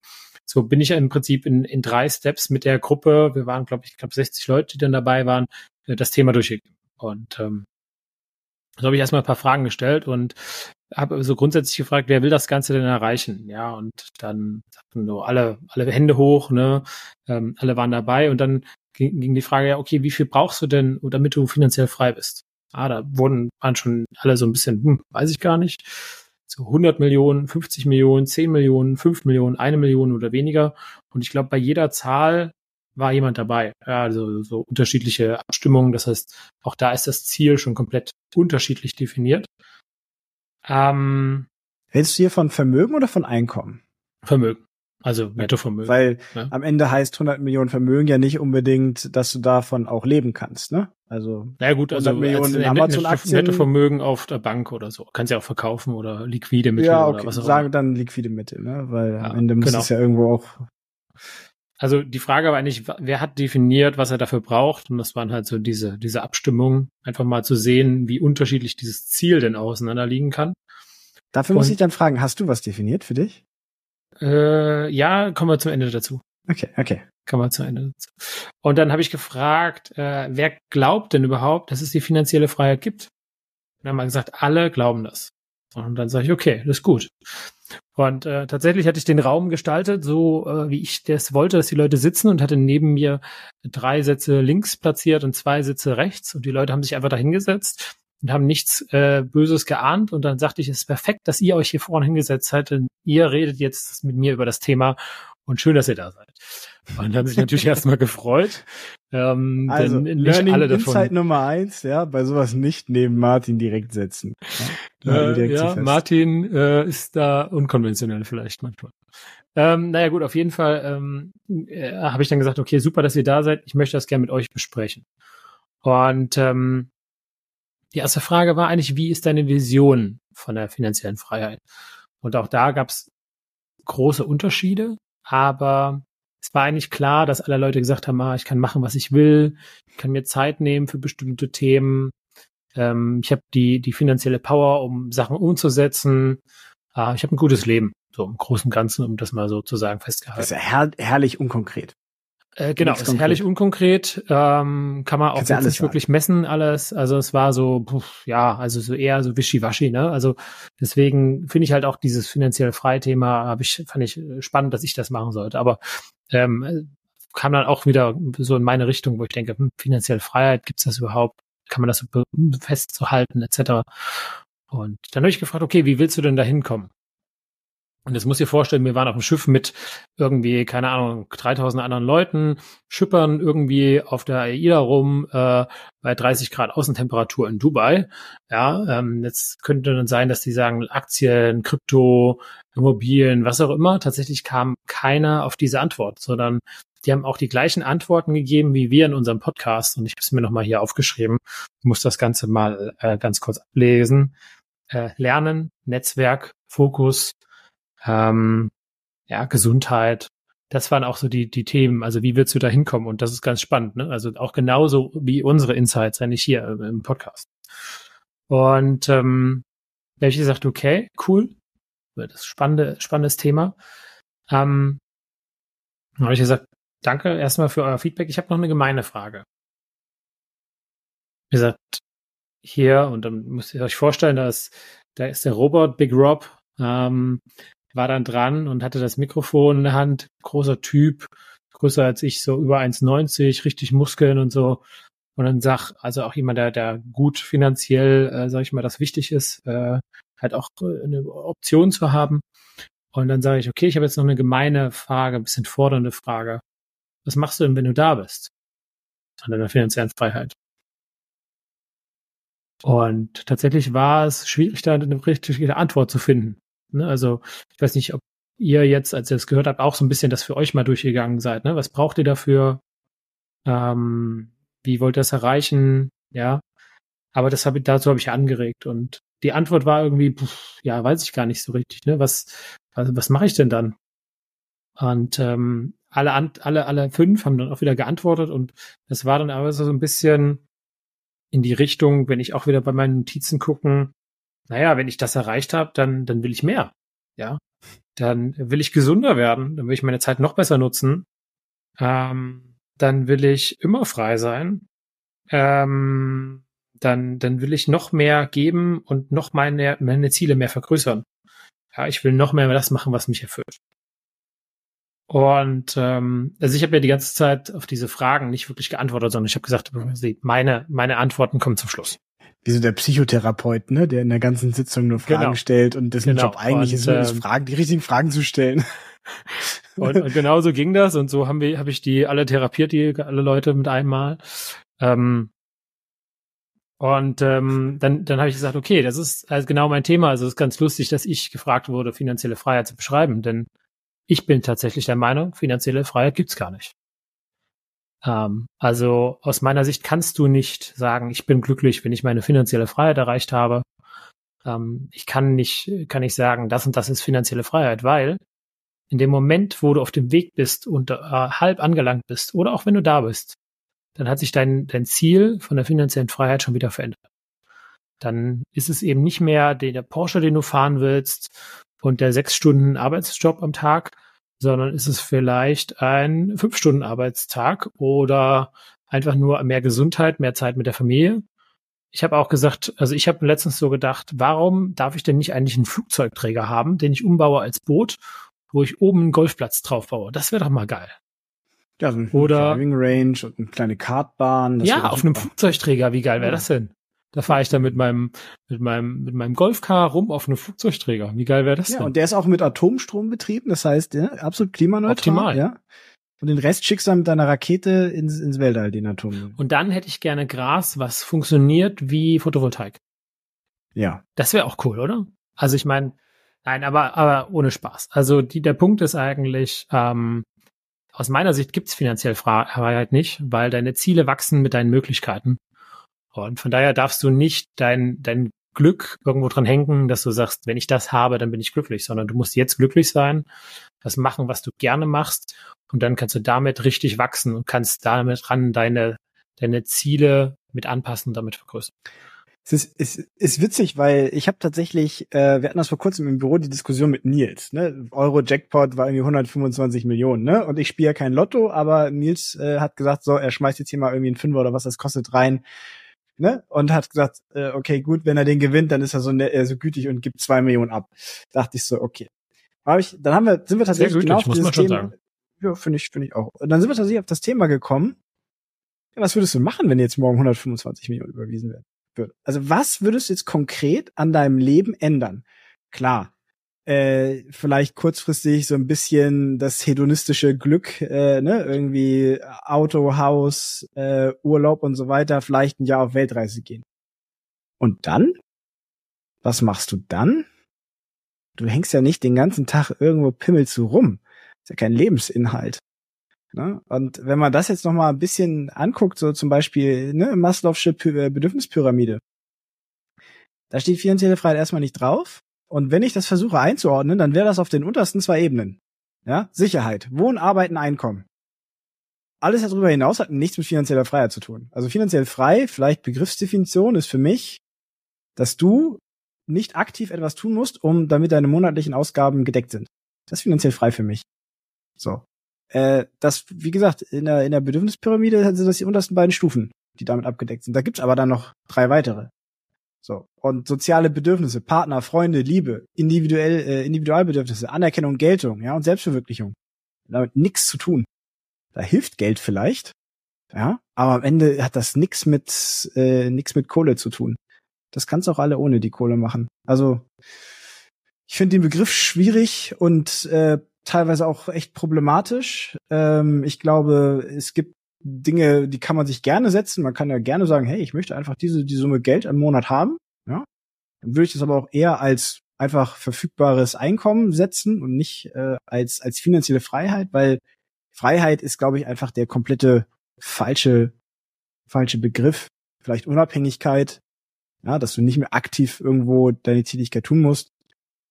so bin ich im Prinzip in, in drei Steps mit der Gruppe. Wir waren, glaube ich, glaube 60 Leute, die dann dabei waren, das Thema durchgegangen. Und ähm, so habe ich erstmal ein paar Fragen gestellt und habe so grundsätzlich gefragt, wer will das Ganze denn erreichen? Ja, und dann sagten so alle, alle Hände hoch, ne, ähm, alle waren dabei und dann ging, ging die Frage, ja, okay, wie viel brauchst du denn, damit du finanziell frei bist? Ah, da wurden, waren schon alle so ein bisschen, hm, weiß ich gar nicht, so 100 Millionen, 50 Millionen, 10 Millionen, 5 Millionen, eine Million oder weniger. Und ich glaube, bei jeder Zahl war jemand dabei. Ja, also so unterschiedliche Abstimmungen. Das heißt, auch da ist das Ziel schon komplett unterschiedlich definiert. Ähm, Redest du hier von Vermögen oder von Einkommen? Vermögen. Also Nettovermögen. Weil ja. am Ende heißt 100 Millionen Vermögen ja nicht unbedingt, dass du davon auch leben kannst, ne? Also ja gut, also Millionen in Amazon-Aktien. Nettovermögen auf der Bank oder so. Kannst ja auch verkaufen oder liquide Mittel ja, okay. oder was auch immer. Sagen dann liquide Mittel, ne? Weil ja, am Ende muss genau. es ja irgendwo auch also die Frage war eigentlich, wer hat definiert, was er dafür braucht? Und das waren halt so diese, diese Abstimmungen, einfach mal zu sehen, wie unterschiedlich dieses Ziel denn auseinanderliegen kann. Dafür muss ich dann fragen, hast du was definiert für dich? Äh, ja, kommen wir zum Ende dazu. Okay, okay. Kommen wir zum Ende dazu. Und dann habe ich gefragt, äh, wer glaubt denn überhaupt, dass es die finanzielle Freiheit gibt? Und dann haben wir gesagt, alle glauben das. Und dann sage ich, okay, das ist gut. Und äh, tatsächlich hatte ich den Raum gestaltet, so äh, wie ich das wollte, dass die Leute sitzen und hatte neben mir drei Sätze links platziert und zwei Sätze rechts. Und die Leute haben sich einfach da hingesetzt und haben nichts äh, Böses geahnt. Und dann sagte ich, es ist perfekt, dass ihr euch hier vorne hingesetzt seid, denn ihr redet jetzt mit mir über das Thema und schön, dass ihr da seid. Und haben sich natürlich erstmal gefreut. Ähm, also, denn nicht Learning alle davon. Insight Nummer eins, ja, bei sowas nicht neben Martin direkt setzen. Ja, äh, ja Martin äh, ist da unkonventionell vielleicht manchmal. Ähm, naja gut, auf jeden Fall ähm, äh, habe ich dann gesagt, okay, super, dass ihr da seid. Ich möchte das gerne mit euch besprechen. Und ähm, die erste Frage war eigentlich, wie ist deine Vision von der finanziellen Freiheit? Und auch da gab es große Unterschiede, aber es war eigentlich klar, dass alle Leute gesagt haben, ah, ich kann machen, was ich will, ich kann mir Zeit nehmen für bestimmte Themen, ähm, ich habe die, die finanzielle Power, um Sachen umzusetzen, ah, ich habe ein gutes Leben, so im Großen und Ganzen, um das mal so zu sagen, festgehalten. Das ist ja her herrlich unkonkret. Äh, genau, ist herrlich unkonkret, ähm, kann man auch nicht wirklich messen alles. Also es war so, puf, ja, also so eher so wischiwaschi, ne? Also deswegen finde ich halt auch dieses finanziell freie Thema, habe ich, fand ich äh, spannend, dass ich das machen sollte. Aber ähm, kam dann auch wieder so in meine Richtung, wo ich denke, hm, finanzielle Freiheit, gibt's das überhaupt? Kann man das so festzuhalten, etc. Und dann habe ich gefragt, okay, wie willst du denn da hinkommen? Und jetzt muss dir vorstellen, wir waren auf dem Schiff mit irgendwie, keine Ahnung, 3000 anderen Leuten, schippern irgendwie auf der AIDA rum äh, bei 30 Grad Außentemperatur in Dubai. Ja, ähm, jetzt könnte dann sein, dass die sagen, Aktien, Krypto, Immobilien, was auch immer. Tatsächlich kam keiner auf diese Antwort, sondern die haben auch die gleichen Antworten gegeben wie wir in unserem Podcast. Und ich habe es mir nochmal hier aufgeschrieben, muss das Ganze mal äh, ganz kurz ablesen. Äh, Lernen, Netzwerk, Fokus, ähm, ja, Gesundheit. Das waren auch so die, die Themen. Also wie willst du da hinkommen? Und das ist ganz spannend. Ne? Also auch genauso wie unsere Insights eigentlich hier äh, im Podcast. Und ähm, da habe ich gesagt, okay, cool. Das ist spannende, spannendes Thema. Ähm, dann habe ich gesagt, danke erstmal für euer Feedback. Ich habe noch eine gemeine Frage. Wie gesagt, hier, und dann müsst ihr euch vorstellen, da ist, da ist der Robot Big Rob, ähm, war dann dran und hatte das Mikrofon in der Hand, großer Typ, größer als ich, so über 1,90, richtig Muskeln und so. Und dann sag, also auch jemand, der, der gut finanziell, äh, sag ich mal, das wichtig ist, äh, halt auch äh, eine Option zu haben. Und dann sage ich, okay, ich habe jetzt noch eine gemeine Frage, ein bisschen fordernde Frage. Was machst du denn, wenn du da bist? An deiner finanziellen Freiheit. Und tatsächlich war es schwierig, da eine richtige Antwort zu finden. Ne? Also ich weiß nicht, ob ihr jetzt, als ihr es gehört habt, auch so ein bisschen das für euch mal durchgegangen seid. Ne? Was braucht ihr dafür? Ähm, wie wollt ihr das erreichen? Ja. Aber das hab, dazu habe ich angeregt und die Antwort war irgendwie, pff, ja, weiß ich gar nicht so richtig. Ne? Was, was, was mache ich denn dann? Und ähm, alle, alle, alle fünf haben dann auch wieder geantwortet und das war dann aber so ein bisschen in die Richtung, wenn ich auch wieder bei meinen Notizen gucken, naja, wenn ich das erreicht habe, dann, dann will ich mehr. Ja. Dann will ich gesunder werden, dann will ich meine Zeit noch besser nutzen. Ähm, dann will ich immer frei sein. Ähm, dann, dann will ich noch mehr geben und noch meine, meine Ziele mehr vergrößern. Ja, ich will noch mehr das machen, was mich erfüllt. Und ähm, also ich habe ja die ganze Zeit auf diese Fragen nicht wirklich geantwortet, sondern ich habe gesagt, meine, meine Antworten kommen zum Schluss wie so der Psychotherapeut, ne, der in der ganzen Sitzung nur Fragen genau. stellt und dessen genau. Job eigentlich und, ist, nur ähm, Fragen, die richtigen Fragen zu stellen. Und, und genau so ging das und so haben wir, habe ich die alle therapiert, die alle Leute mit einmal. Ähm, und ähm, dann, dann habe ich gesagt, okay, das ist also genau mein Thema. Also es ist ganz lustig, dass ich gefragt wurde, finanzielle Freiheit zu beschreiben, denn ich bin tatsächlich der Meinung, finanzielle Freiheit gibt's gar nicht. Ähm, also aus meiner Sicht kannst du nicht sagen, ich bin glücklich, wenn ich meine finanzielle Freiheit erreicht habe. Ähm, ich kann nicht, kann nicht sagen, das und das ist finanzielle Freiheit, weil in dem Moment, wo du auf dem Weg bist und äh, halb angelangt bist oder auch wenn du da bist, dann hat sich dein, dein Ziel von der finanziellen Freiheit schon wieder verändert. Dann ist es eben nicht mehr der, der Porsche, den du fahren willst und der sechs Stunden Arbeitsjob am Tag, sondern ist es vielleicht ein fünf Stunden Arbeitstag oder einfach nur mehr Gesundheit, mehr Zeit mit der Familie. Ich habe auch gesagt, also ich habe letztens so gedacht, warum darf ich denn nicht eigentlich einen Flugzeugträger haben, den ich umbaue als Boot, wo ich oben einen Golfplatz drauf baue? Das wäre doch mal geil. Ja, so ein Oder- Driving Range und eine kleine Kartbahn. ja, auf einem Flugzeugträger, wie geil wäre Ja. das denn? Da fahre ich dann mit meinem, mit meinem, mit meinem Golfcar rum auf einem Flugzeugträger. Wie geil wäre das Ja, denn? und der ist auch mit Atomstrom betrieben, das heißt, ja, absolut klimaneutral. Optimal. Ja. Und den Rest schickst du dann mit deiner Rakete ins, ins Weltall, den Atom. Und dann hätte ich gerne Gras, was funktioniert wie Photovoltaik. Ja. Das wäre auch cool, oder? Also ich meine, nein, aber, aber ohne Spaß. Also die, der Punkt ist eigentlich, ähm, aus meiner Sicht gibt's finanziell Freiheit nicht, weil deine Ziele wachsen mit deinen Möglichkeiten. Und von daher darfst du nicht dein, dein Glück irgendwo dran hängen, dass du sagst, wenn ich das habe, dann bin ich glücklich, sondern du musst jetzt glücklich sein, das machen, was du gerne machst, und dann kannst du damit richtig wachsen und kannst damit dran deine, deine Ziele mit anpassen und damit vergrößern. Es ist, es ist witzig, weil ich habe tatsächlich, äh, wir hatten das vor kurzem im Büro, die Diskussion mit Nils. Ne? Euro-Jackpot war irgendwie 125 Millionen, ne? Und ich spiele ja kein Lotto, aber Nils äh, hat gesagt, so, er schmeißt jetzt hier mal irgendwie einen Fünfer oder was das kostet rein. Ne? Und hat gesagt, äh, okay, gut, wenn er den gewinnt, dann ist er so, ne, äh, so gütig und gibt zwei Millionen ab. Dachte ich so, okay. Hab ich, dann haben wir, sind wir tatsächlich gütig, genau auf dieses Thema. Ja, finde ich, finde ich auch. Und dann sind wir tatsächlich auf das Thema gekommen. Ja, was würdest du machen, wenn jetzt morgen 125 Millionen überwiesen werden? würde. Also was würdest du jetzt konkret an deinem Leben ändern? Klar, äh, vielleicht kurzfristig so ein bisschen das hedonistische Glück, äh, ne, irgendwie Auto, Haus, äh, Urlaub und so weiter, vielleicht ein Jahr auf Weltreise gehen. Und dann? Was machst du dann? Du hängst ja nicht den ganzen Tag irgendwo pimmelst du rum. Ist ja kein Lebensinhalt. Ne? Und wenn man das jetzt noch mal ein bisschen anguckt, so zum Beispiel ne, Maslow'sche äh, Bedürfnispyramide, da steht finanzielle Freiheit erstmal nicht drauf. Und wenn ich das versuche einzuordnen, dann wäre das auf den untersten zwei Ebenen. Ja, Sicherheit, Wohnen, Arbeiten, Einkommen. Alles darüber hinaus hat nichts mit finanzieller Freiheit zu tun. Also finanziell frei, vielleicht Begriffsdefinition ist für mich, dass du nicht aktiv etwas tun musst, um damit deine monatlichen Ausgaben gedeckt sind. Das ist finanziell frei für mich. So. Äh, das, wie gesagt, in der, in der Bedürfnispyramide sind das die untersten beiden Stufen, die damit abgedeckt sind. Da gibt's aber dann noch drei weitere. So. Und soziale Bedürfnisse, Partner, Freunde, Liebe, individuell, äh, Individualbedürfnisse, Anerkennung, Geltung, ja, und Selbstverwirklichung. Damit nichts zu tun. Da hilft Geld vielleicht, ja, aber am Ende hat das nix mit, äh, nix mit Kohle zu tun. Das kannst auch alle ohne die Kohle machen. Also, ich finde den Begriff schwierig und äh, teilweise auch echt problematisch. Ähm, ich glaube, es gibt Dinge, die kann man sich gerne setzen. Man kann ja gerne sagen, hey, ich möchte einfach diese die Summe Geld im Monat haben. Ja, dann würde ich das aber auch eher als einfach verfügbares Einkommen setzen und nicht äh, als als finanzielle Freiheit, weil Freiheit ist, glaube ich, einfach der komplette falsche falsche Begriff. Vielleicht Unabhängigkeit, ja, dass du nicht mehr aktiv irgendwo deine Tätigkeit tun musst.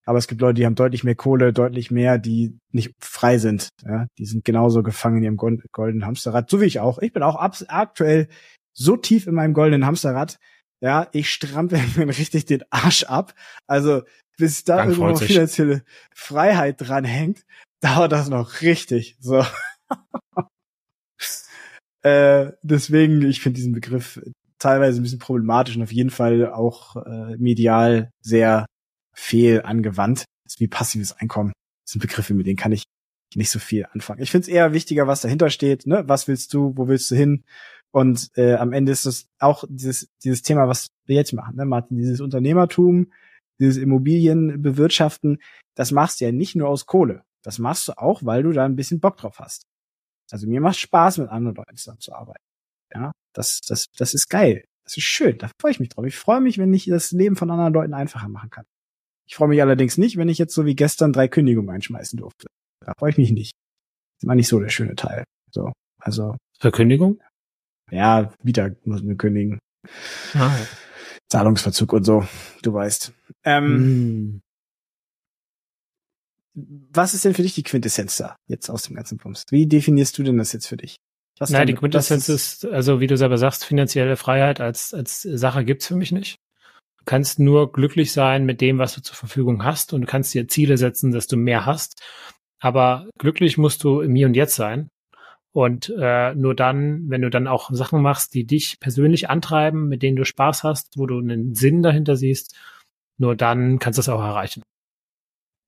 Aber es gibt Leute, die haben deutlich mehr Kohle, deutlich mehr, die nicht frei sind. Ja, die sind genauso gefangen in ihrem gold- goldenen Hamsterrad, so wie ich auch. Ich bin auch aktuell so tief in meinem goldenen Hamsterrad. Ja, ich strampel mir richtig den Arsch ab. Also bis da irgendwo noch finanzielle Freiheit dran hängt, dauert das noch richtig. So. äh, deswegen, ich finde diesen Begriff teilweise ein bisschen problematisch und auf jeden Fall auch äh, medial sehr fehl angewandt. Das ist wie passives Einkommen. Das sind Begriffe, mit denen kann ich nicht so viel anfangen. Ich finde es eher wichtiger, was dahinter steht. Ne? Was willst du? Wo willst du hin? Und äh, am Ende ist das auch dieses dieses Thema, was wir jetzt machen, ne, Martin, dieses Unternehmertum, dieses Immobilien bewirtschaften. Das machst du ja nicht nur aus Kohle. Das machst du auch, weil du da ein bisschen Bock drauf hast. Also mir macht Spaß, mit anderen Leuten zusammenzuarbeiten. Ja, das das das ist geil. Das ist schön. Da freue ich mich drauf. Ich freue mich, wenn ich das Leben von anderen Leuten einfacher machen kann. Ich freue mich allerdings nicht, wenn ich jetzt so wie gestern drei Kündigungen einschmeißen durfte. Da freue ich mich nicht. Das war nicht so der schöne Teil. So, also Verkündigung? ja, wieder muss man kündigen. Ah, Zahlungsverzug und so, du weißt. Ähm, Hm. was ist denn für dich die Quintessenz da jetzt aus dem ganzen Bums? Wie definierst du denn das jetzt für dich? Was Nein, die Quintessenz ist, also wie du selber sagst, finanzielle Freiheit als, als Sache gibt's für mich nicht. Du kannst nur glücklich sein mit dem, was du zur Verfügung hast und du kannst dir Ziele setzen, dass du mehr hast. Aber glücklich musst du im Hier und Jetzt sein. Und äh, nur dann, wenn du dann auch Sachen machst, die dich persönlich antreiben, mit denen du Spaß hast, wo du einen Sinn dahinter siehst, nur dann kannst du es auch erreichen.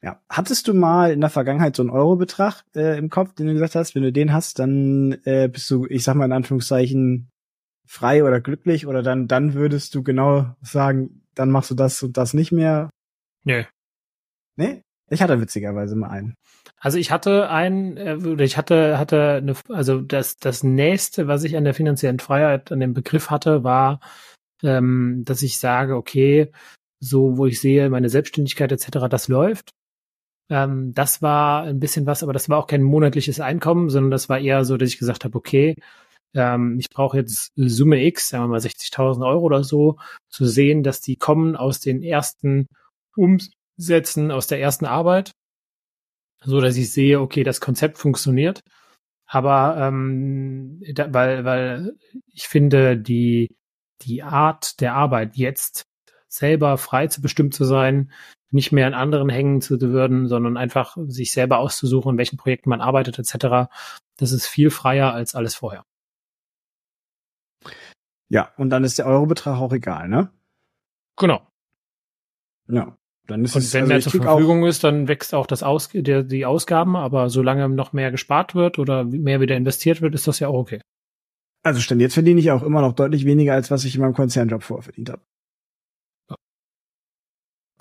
Ja. Hattest du mal in der Vergangenheit so einen Eurobetrag äh, im Kopf, den du gesagt hast, wenn du den hast, dann äh, bist du, ich sag mal in Anführungszeichen, frei oder glücklich oder dann, dann würdest du genau sagen, dann machst du das und das nicht mehr? Nö. Nee? Ich hatte witzigerweise mal einen. Also ich hatte einen, äh, oder ich hatte, hatte eine, also das, das nächste, was ich an der finanziellen Freiheit, an dem Begriff hatte, war, ähm, dass ich sage, okay, so wo ich sehe, meine Selbstständigkeit etc., das läuft. Ähm, das war ein bisschen was, aber das war auch kein monatliches Einkommen, sondern das war eher so, dass ich gesagt habe, okay, ähm, ich brauche jetzt Summe X, sagen wir mal 60.000 Euro oder so, zu sehen, dass die kommen aus den ersten Umsätzen, aus der ersten Arbeit, so dass ich sehe, okay, das Konzept funktioniert. Aber ähm, da, weil, weil ich finde, die, die Art der Arbeit jetzt selber frei zu bestimmt zu sein, nicht mehr an anderen hängen zu würden, sondern einfach sich selber auszusuchen, in welchen Projekten man arbeitet etc. Das ist viel freier als alles vorher. Ja, und dann ist der Eurobetrag auch egal, ne? Genau. Ja. Dann ist und es, wenn also mehr zur Verfügung ist, dann wächst auch das Aus der, die Ausgaben, aber solange noch mehr gespart wird oder mehr wieder investiert wird, ist das ja auch okay. Also stand jetzt verdiene ich auch immer noch deutlich weniger, als was ich in meinem Konzernjob vorverdient habe.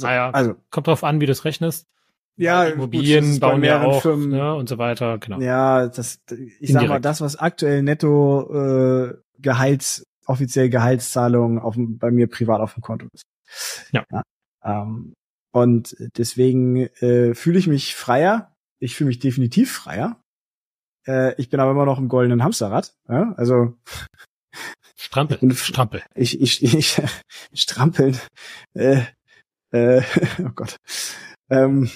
Naja, also kommt drauf an, wie du es rechnest. Ja, Immobilien gut, bauen ja auch Firmen, ne, und so weiter, genau. Ja, das ich Indirekt. sag mal, das, was aktuell netto äh, Gehalts, offiziell Gehaltszahlungen auf, bei mir privat auf dem Konto ist. Ja. ja ähm, und deswegen äh, fühle ich mich freier. Ich fühle mich definitiv freier. Äh, ich bin aber immer noch im goldenen Hamsterrad. Ja? Also Strampel. Strampel. Ich, ich, ich, strampeln. Äh, äh, oh Gott. Ähm,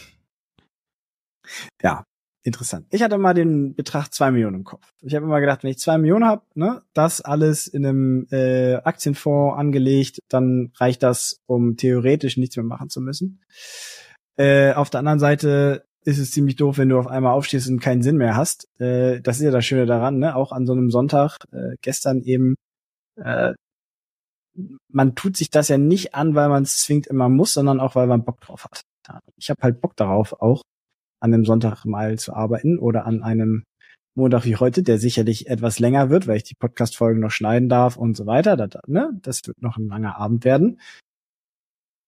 ja, interessant. Ich hatte mal den Betrag zwei Millionen im Kopf. Ich habe immer gedacht, wenn ich zwei Millionen habe, ne, das alles in einem äh, Aktienfonds angelegt, dann reicht das, um theoretisch nichts mehr machen zu müssen. Äh, auf der anderen Seite ist es ziemlich doof, wenn du auf einmal aufstehst und keinen Sinn mehr hast. Äh, das ist ja das Schöne daran, ne? Auch an so einem Sonntag, äh, gestern eben, äh, man tut sich das ja nicht an, weil man es zwingt immer muss, sondern auch, weil man Bock drauf hat. Ich habe halt Bock darauf, auch an einem Sonntag mal zu arbeiten oder an einem Montag wie heute, der sicherlich etwas länger wird, weil ich die Podcast-Folgen noch schneiden darf und so weiter. Das, ne? das wird noch ein langer Abend werden.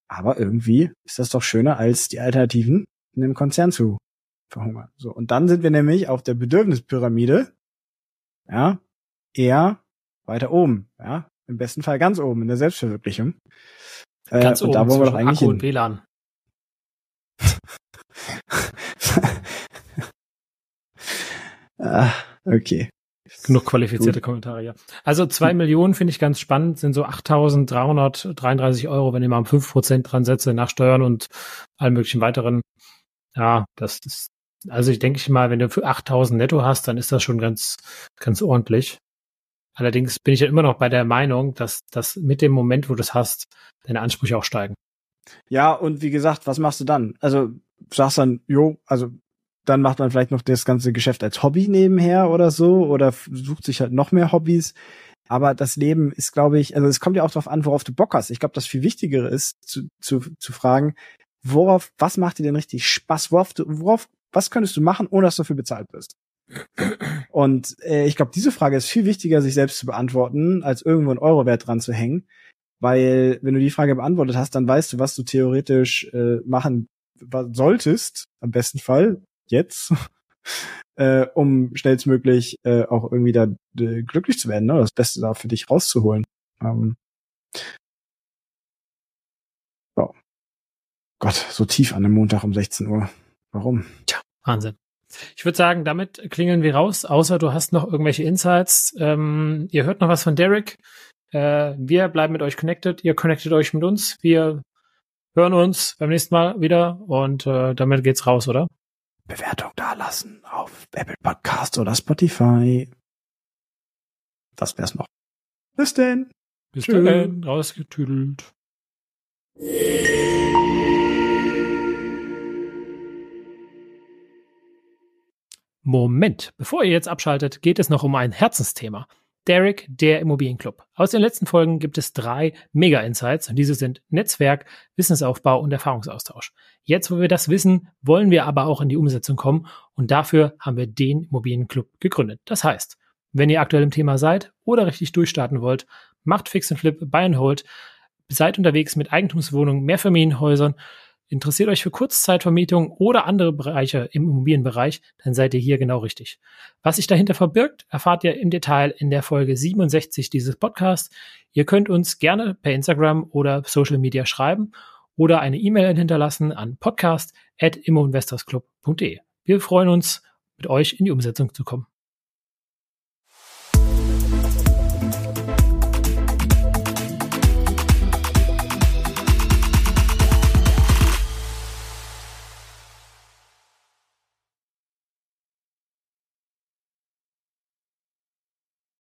Aber irgendwie ist das doch schöner, als die Alternativen in dem Konzern zu verhungern. So, und dann sind wir nämlich auf der Bedürfnispyramide, ja, eher weiter oben, ja, im besten Fall ganz oben in der Selbstverwirklichung. Äh, ganz äh, oben da wollen wir doch eigentlich Akku und WLAN. ah, okay. Genug qualifizierte Gut. Kommentare, ja. Also zwei Millionen finde ich ganz spannend, sind so 8.333 Euro, wenn ich mal um fünf Prozent dran setze, nach Steuern und allen möglichen weiteren. Ja, das ist, also ich denke mal, wenn du für 8.000 netto hast, dann ist das schon ganz, ganz ordentlich. Allerdings bin ich ja immer noch bei der Meinung, dass, dass mit dem Moment, wo du es hast, deine Ansprüche auch steigen. Ja, und wie gesagt, was machst du dann? Also sagst dann, jo, also dann macht man vielleicht noch das ganze Geschäft als Hobby nebenher oder so oder sucht sich halt noch mehr Hobbys. Aber das Leben ist, glaube ich, also es kommt ja auch darauf an, worauf du Bock hast. Ich glaube, das viel Wichtigere ist, zu, zu, zu fragen, worauf, was macht dir denn richtig Spaß? Worauf, du, worauf, was könntest du machen, ohne dass du dafür bezahlt wirst? Und äh, ich glaube, diese Frage ist viel wichtiger, sich selbst zu beantworten, als irgendwo einen Eurowert dran zu hängen. Weil wenn du die Frage beantwortet hast, dann weißt du, was du theoretisch äh, machen solltest, am besten Fall, jetzt, äh, um schnellstmöglich äh, auch irgendwie da äh, glücklich zu werden, ne? das Beste da für dich rauszuholen. Ähm, oh. Gott, so tief an dem Montag um 16 Uhr. Warum? Tja, Wahnsinn. Ich würde sagen, damit klingeln wir raus, außer du hast noch irgendwelche Insights. Ähm, ihr hört noch was von Derek. Äh, wir bleiben mit euch connected. Ihr connectet euch mit uns. Wir hören uns beim nächsten Mal wieder und äh, damit geht's raus, oder? Bewertung dalassen auf Apple Podcast oder Spotify. Das wär's noch. Bis denn. Bis dann, rausgetüdelt. Moment, bevor ihr jetzt abschaltet, geht es noch um ein Herzensthema. Derek, der Immobilienclub. Aus den letzten Folgen gibt es drei Mega-Insights und diese sind Netzwerk, Wissensaufbau und Erfahrungsaustausch. Jetzt, wo wir das wissen, wollen wir aber auch in die Umsetzung kommen und dafür haben wir den Immobilienclub gegründet. Das heißt, wenn ihr aktuell im Thema seid oder richtig durchstarten wollt, macht Fix and Flip, Buy and Hold, seid unterwegs mit Eigentumswohnungen, Mehrfamilienhäusern, interessiert euch für Kurzzeitvermietung oder andere Bereiche im Immobilienbereich, dann seid ihr hier genau richtig. Was sich dahinter verbirgt, erfahrt ihr im Detail in der Folge 67 dieses Podcasts. Ihr könnt uns gerne per Instagram oder Social Media schreiben oder eine E-Mail hinterlassen an podcast.immoinvestorsclub.de. Wir freuen uns, mit euch in die Umsetzung zu kommen.